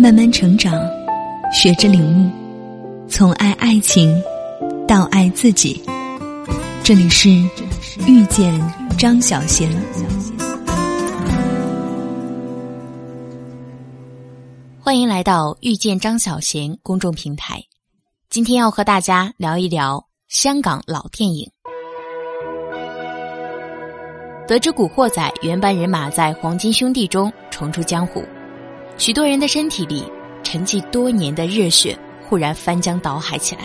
慢慢成长，学着领悟，从爱爱情到爱自己。这里是遇见张小贤。欢迎来到遇见张小贤公众平台。今天要和大家聊一聊香港老电影。得知《古惑仔》原班人马在黄金兄弟中重出江湖，许多人的身体里沉寂多年的热血忽然翻江倒海起来，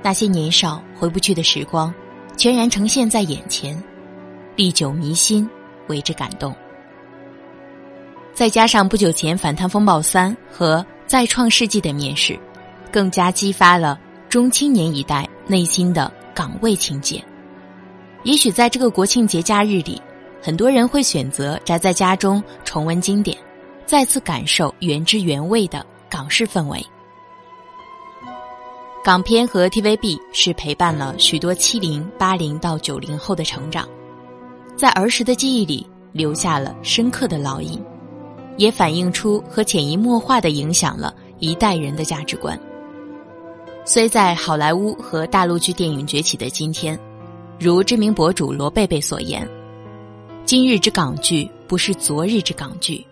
那些年少回不去的时光，全然呈现在眼前，历久弥新，为之感动。再加上不久前《反贪风暴三》和《再创世纪》的面世，更加激发了中青年一代内心的岗位情结。也许在这个国庆节假日里，很多人会选择宅在家中重温经典，再次感受原汁原味的港式氛围。港片和 TVB 是陪伴了许多七零、八零到九零后的成长，在儿时的记忆里留下了深刻的烙印，也反映出和潜移默化的影响了一代人的价值观。虽在好莱坞和大陆剧电影崛起的今天。如知名博主罗贝贝所言：“今日之港剧不是昨日之港剧，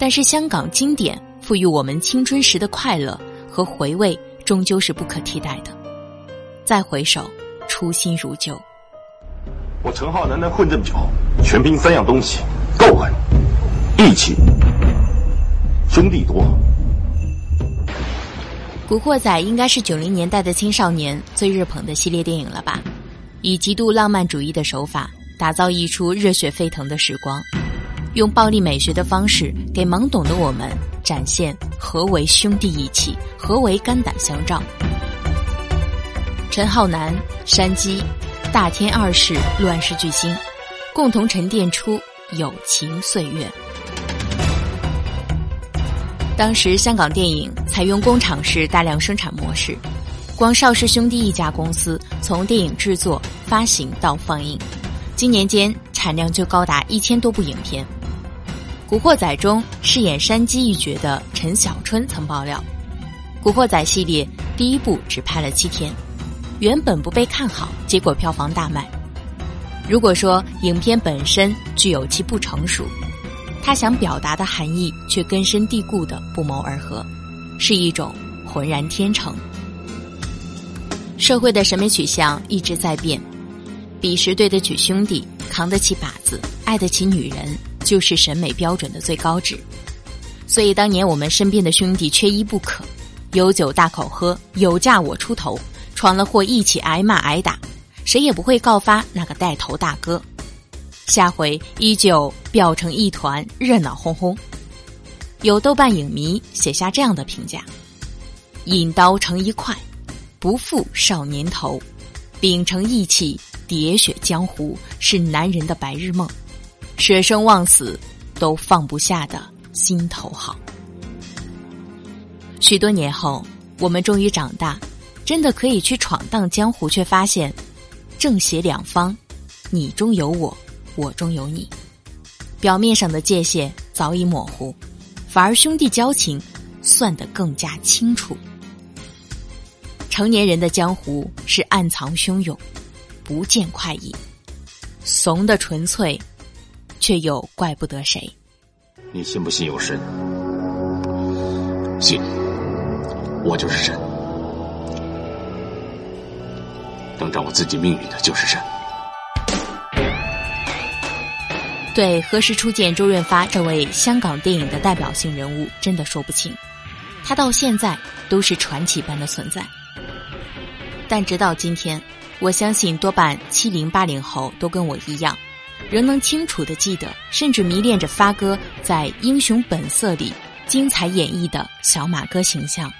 但是香港经典赋予我们青春时的快乐和回味，终究是不可替代的。再回首，初心如旧。我陈浩南能混这么久，全凭三样东西：够狠、义气、兄弟多。”《古惑仔》应该是九零年代的青少年最热捧的系列电影了吧？以极度浪漫主义的手法打造一出热血沸腾的时光，用暴力美学的方式给懵懂的我们展现何为兄弟义气，何为肝胆相照。陈浩南、山鸡、大天二世乱世巨星，共同沉淀出友情岁月。当时香港电影采用工厂式大量生产模式。光邵氏兄弟一家公司从电影制作、发行到放映，今年间产量就高达一千多部影片。《古惑仔》中饰演山鸡一角的陈小春曾爆料，《古惑仔》系列第一部只拍了七天，原本不被看好，结果票房大卖。如果说影片本身具有其不成熟，他想表达的含义却根深蒂固的不谋而合，是一种浑然天成。社会的审美取向一直在变，彼时对得起兄弟，扛得起靶子，爱得起女人，就是审美标准的最高值。所以当年我们身边的兄弟缺一不可，有酒大口喝，有架我出头，闯了祸一起挨骂挨打，谁也不会告发那个带头大哥。下回依旧飙成一团，热闹哄哄。有豆瓣影迷写下这样的评价：引刀成一块。不负少年头，秉承义气，喋血江湖是男人的白日梦，舍生忘死都放不下的心头好。许多年后，我们终于长大，真的可以去闯荡江湖，却发现正邪两方，你中有我，我中有你，表面上的界限早已模糊，反而兄弟交情算得更加清楚。成年人的江湖是暗藏汹涌，不见快意，怂的纯粹，却又怪不得谁。你信不信有神？信，我就是神。能掌握自己命运的就是神。对何时初见周润发这位香港电影的代表性人物，真的说不清。他到现在都是传奇般的存在。但直到今天，我相信多半七零八零后都跟我一样，仍能清楚的记得，甚至迷恋着发哥在《英雄本色》里精彩演绎的小马哥形象，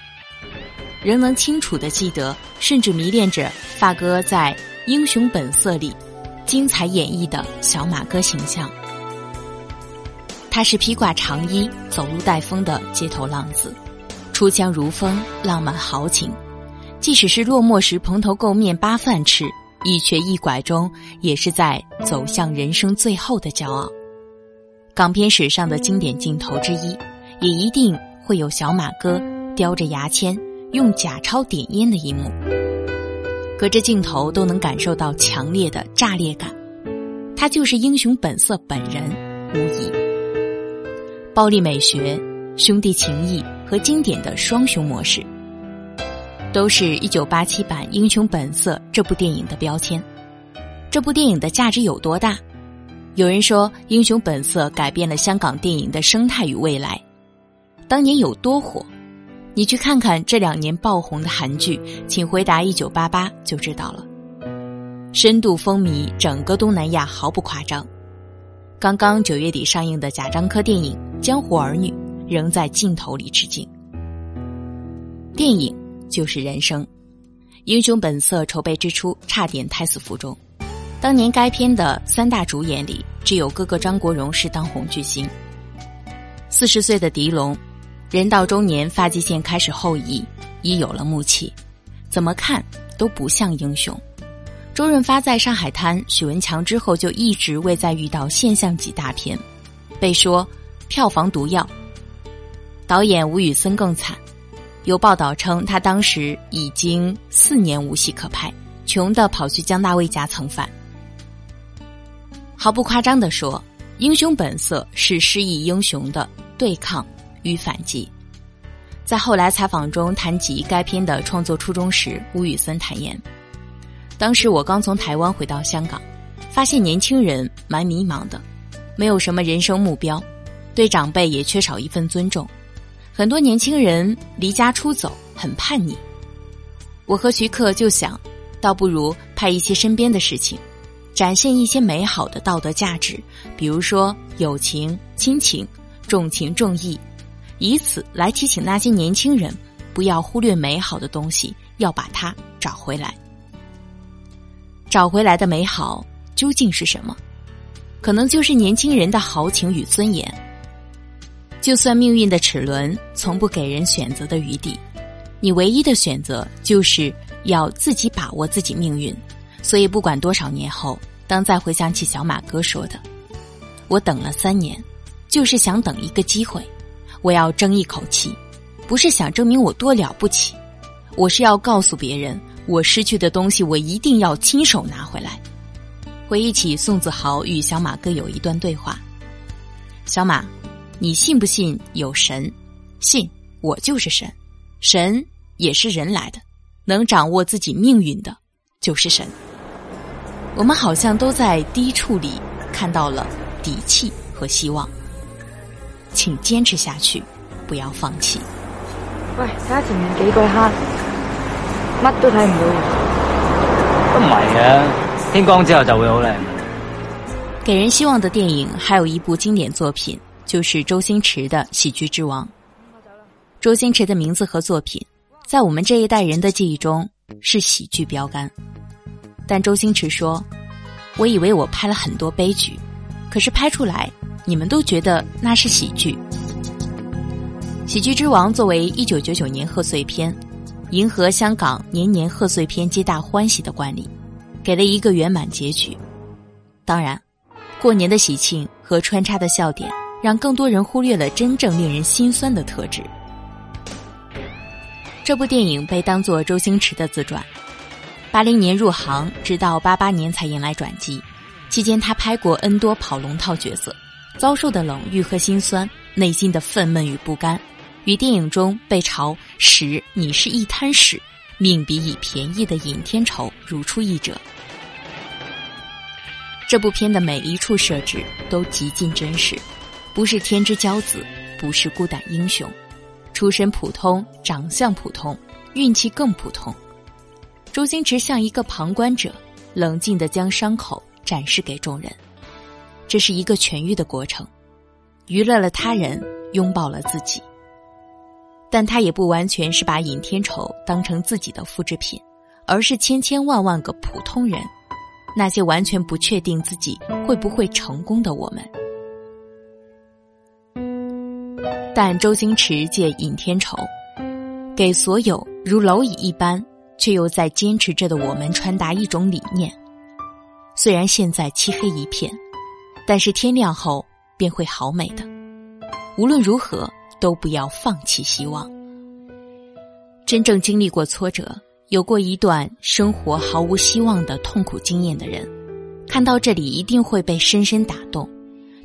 仍能清楚的记得，甚至迷恋着发哥在《英雄本色》里精彩演绎的小马哥形象。他是披挂长衣、走路带风的街头浪子，出腔如风，浪漫豪情。即使是落寞时蓬头垢面扒饭吃，一瘸一拐中，也是在走向人生最后的骄傲。港片史上的经典镜头之一，也一定会。有小马哥叼着牙签用假钞点烟的一幕，隔着镜头都能感受到强烈的炸裂感。他就是英雄本色本人，无疑。暴力美学、兄弟情谊和经典的双雄模式，都是一九八七版《英雄本色》这部电影的标签。这部电影的价值有多大？有人说，《英雄本色》改变了香港电影的生态与未来。当年有多火？你去看看这两年爆红的韩剧《请回答一九八八》就知道了。深度风靡整个东南亚，毫不夸张。刚刚九月底上映的贾樟柯电影《江湖儿女》仍在镜头里致敬。电影就是人生，《英雄本色》筹备之初差点胎死腹中。当年该片的三大主演里，只有哥哥张国荣是当红巨星。四十岁的狄龙，人到中年，发际线开始后移，已有了木气，怎么看都不像英雄。周润发在上海滩，许文强之后就一直未再遇到现象级大片，被说票房毒药。导演吴宇森更惨，有报道称他当时已经四年无戏可拍，穷的跑去江大卫家蹭饭。毫不夸张的说，《英雄本色》是失意英雄的对抗与反击。在后来采访中谈及该片的创作初衷时，吴宇森坦言。当时我刚从台湾回到香港，发现年轻人蛮迷茫的，没有什么人生目标，对长辈也缺少一份尊重，很多年轻人离家出走，很叛逆。我和徐克就想，倒不如拍一些身边的事情，展现一些美好的道德价值，比如说友情、亲情、重情重义，以此来提醒那些年轻人，不要忽略美好的东西，要把它找回来。找回来的美好究竟是什么？可能就是年轻人的豪情与尊严。就算命运的齿轮从不给人选择的余地，你唯一的选择就是要自己把握自己命运。所以，不管多少年后，当再回想起小马哥说的：“我等了三年，就是想等一个机会，我要争一口气，不是想证明我多了不起，我是要告诉别人。”我失去的东西，我一定要亲手拿回来。回忆起宋子豪与小马哥有一段对话：“小马，你信不信有神？信，我就是神。神也是人来的，能掌握自己命运的，就是神。我们好像都在低处里看到了底气和希望，请坚持下去，不要放弃。”喂，睇下前面几个哈。乜都睇唔到，都唔系嘅。天光之后就会好靓。给人希望的电影还有一部经典作品，就是周星驰的《喜剧之王》。周星驰的名字和作品，在我们这一代人的记忆中是喜剧标杆。但周星驰说：“我以为我拍了很多悲剧，可是拍出来，你们都觉得那是喜剧。”《喜剧之王》作为一九九九年贺岁片。迎合香港年年贺岁片皆大欢喜的惯例，给了一个圆满结局。当然，过年的喜庆和穿插的笑点，让更多人忽略了真正令人心酸的特质。这部电影被当作周星驰的自传。八零年入行，直到八八年才迎来转机。期间，他拍过 N 多跑龙套角色，遭受的冷遇和心酸，内心的愤懑与不甘。与电影中被嘲“屎，你是一滩屎，命比乙便宜”的尹天仇如出一辙。这部片的每一处设置都极尽真实，不是天之骄子，不是孤胆英雄，出身普通，长相普通，运气更普通。周星驰像一个旁观者，冷静的将伤口展示给众人，这是一个痊愈的过程，娱乐了他人，拥抱了自己。但他也不完全是把尹天仇当成自己的复制品，而是千千万万个普通人，那些完全不确定自己会不会成功的我们。但周星驰借尹天仇，给所有如蝼蚁一般却又在坚持着的我们传达一种理念：虽然现在漆黑一片，但是天亮后便会好美的。无论如何。都不要放弃希望。真正经历过挫折、有过一段生活毫无希望的痛苦经验的人，看到这里一定会被深深打动，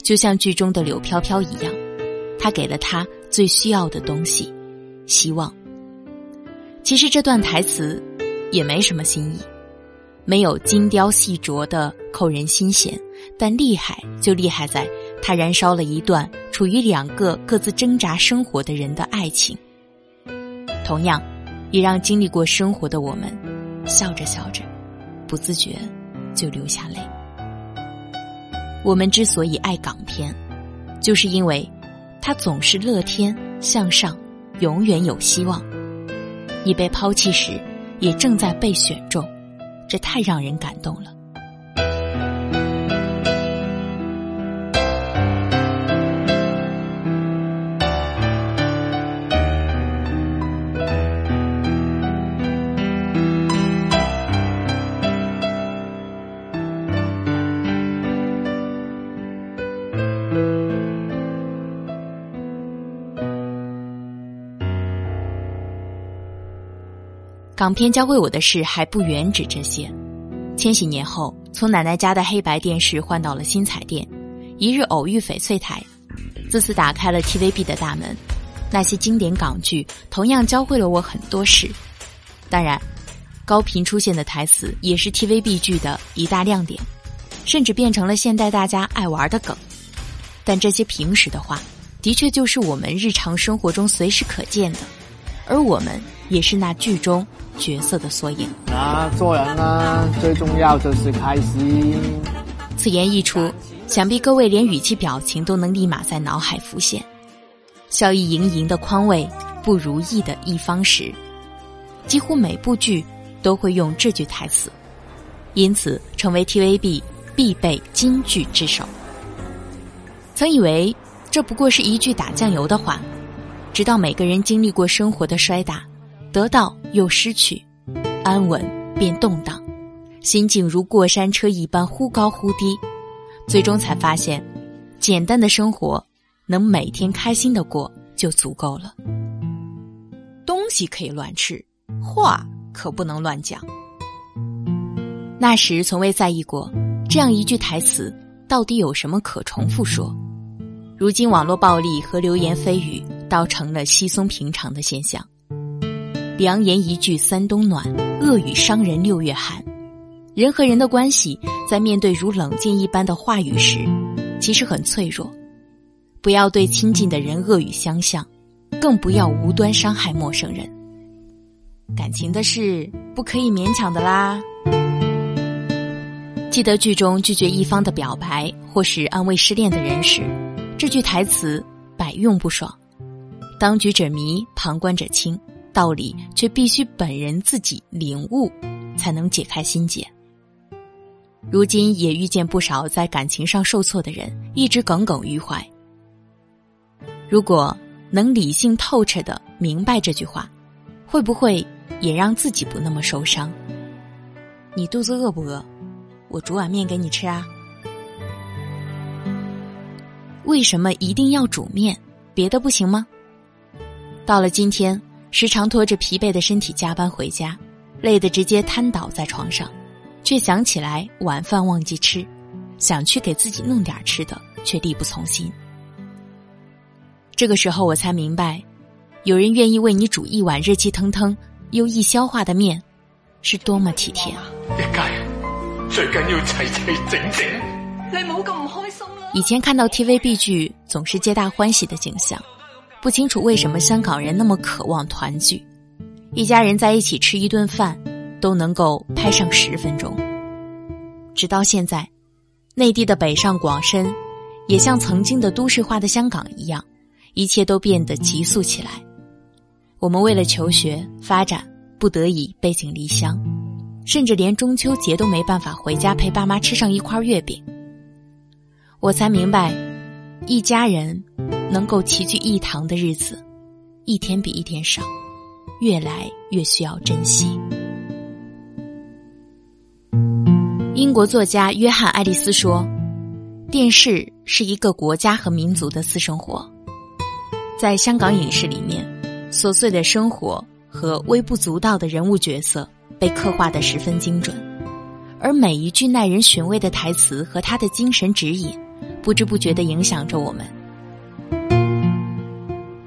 就像剧中的柳飘飘一样，他给了他最需要的东西——希望。其实这段台词也没什么新意，没有精雕细琢的扣人心弦，但厉害就厉害在，它燃烧了一段处于两个各自挣扎生活的人的爱情。同样，也让经历过生活的我们，笑着笑着，不自觉就流下泪。我们之所以爱港片，就是因为他总是乐天向上，永远有希望。你被抛弃时，也正在被选中，这太让人感动了。港片教会我的事还不远止这些。千禧年后，从奶奶家的黑白电视换到了新彩电，一日偶遇翡翠台，自此打开了 TVB 的大门。那些经典港剧同样教会了我很多事。当然，高频出现的台词也是 TVB 剧的一大亮点，甚至变成了现代大家爱玩的梗。但这些平时的话，的确就是我们日常生活中随时可见的，而我们也是那剧中。角色的缩影。那做人呢，最重要就是开心。此言一出，想必各位连语气表情都能立马在脑海浮现。笑意盈盈的匡慰，不如意的一方时，几乎每部剧都会用这句台词，因此成为 TVB 必备金句之首。曾以为这不过是一句打酱油的话，直到每个人经历过生活的摔打。得到又失去，安稳变动荡，心境如过山车一般忽高忽低，最终才发现，简单的生活能每天开心的过就足够了。东西可以乱吃，话可不能乱讲。那时从未在意过这样一句台词到底有什么可重复说，如今网络暴力和流言蜚语倒成了稀松平常的现象。良言一句三冬暖，恶语伤人六月寒。人和人的关系，在面对如冷箭一般的话语时，其实很脆弱。不要对亲近的人恶语相向，更不要无端伤害陌生人。感情的事不可以勉强的啦。记得剧中拒绝一方的表白，或是安慰失恋的人时，这句台词百用不爽。当局者迷，旁观者清。道理却必须本人自己领悟，才能解开心结。如今也遇见不少在感情上受挫的人，一直耿耿于怀。如果能理性透彻的明白这句话，会不会也让自己不那么受伤？你肚子饿不饿？我煮碗面给你吃啊。为什么一定要煮面？别的不行吗？到了今天。时常拖着疲惫的身体加班回家，累得直接瘫倒在床上，却想起来晚饭忘记吃，想去给自己弄点吃的，却力不从心。这个时候我才明白，有人愿意为你煮一碗热气腾腾又易消化的面，是多么体贴。一家人最紧要齐齐整整。你冇咁唔开心以前看到 TVB 剧总是皆大欢喜的景象。不清楚为什么香港人那么渴望团聚，一家人在一起吃一顿饭都能够拍上十分钟。直到现在，内地的北上广深，也像曾经的都市化的香港一样，一切都变得急速起来。我们为了求学发展，不得已背井离乡，甚至连中秋节都没办法回家陪爸妈吃上一块月饼。我才明白，一家人。能够齐聚一堂的日子，一天比一天少，越来越需要珍惜。英国作家约翰·爱丽丝说：“电视是一个国家和民族的私生活。在香港影视里面，琐碎的生活和微不足道的人物角色被刻画的十分精准，而每一句耐人寻味的台词和他的精神指引，不知不觉地影响着我们。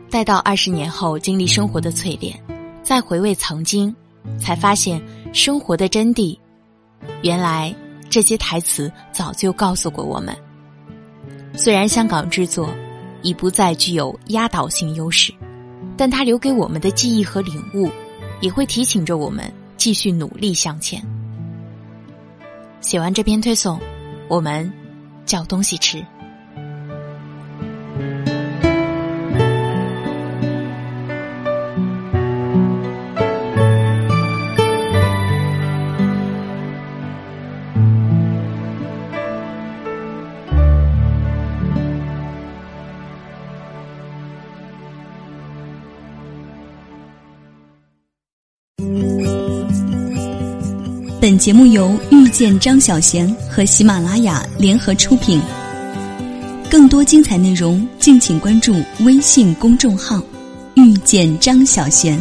待到二十年后经历生活的淬炼，再回味曾经，才发现生活的真谛。原来这些台词早就告诉过我们。虽然香港制作已不再具有压倒性优势，但它留给我们的记忆和领悟，也会提醒着我们继续努力向前。写完这篇推送，我们叫东西吃。本节目由遇见张小娴和喜马拉雅联合出品。更多精彩内容，敬请关注微信公众号“遇见张小娴”。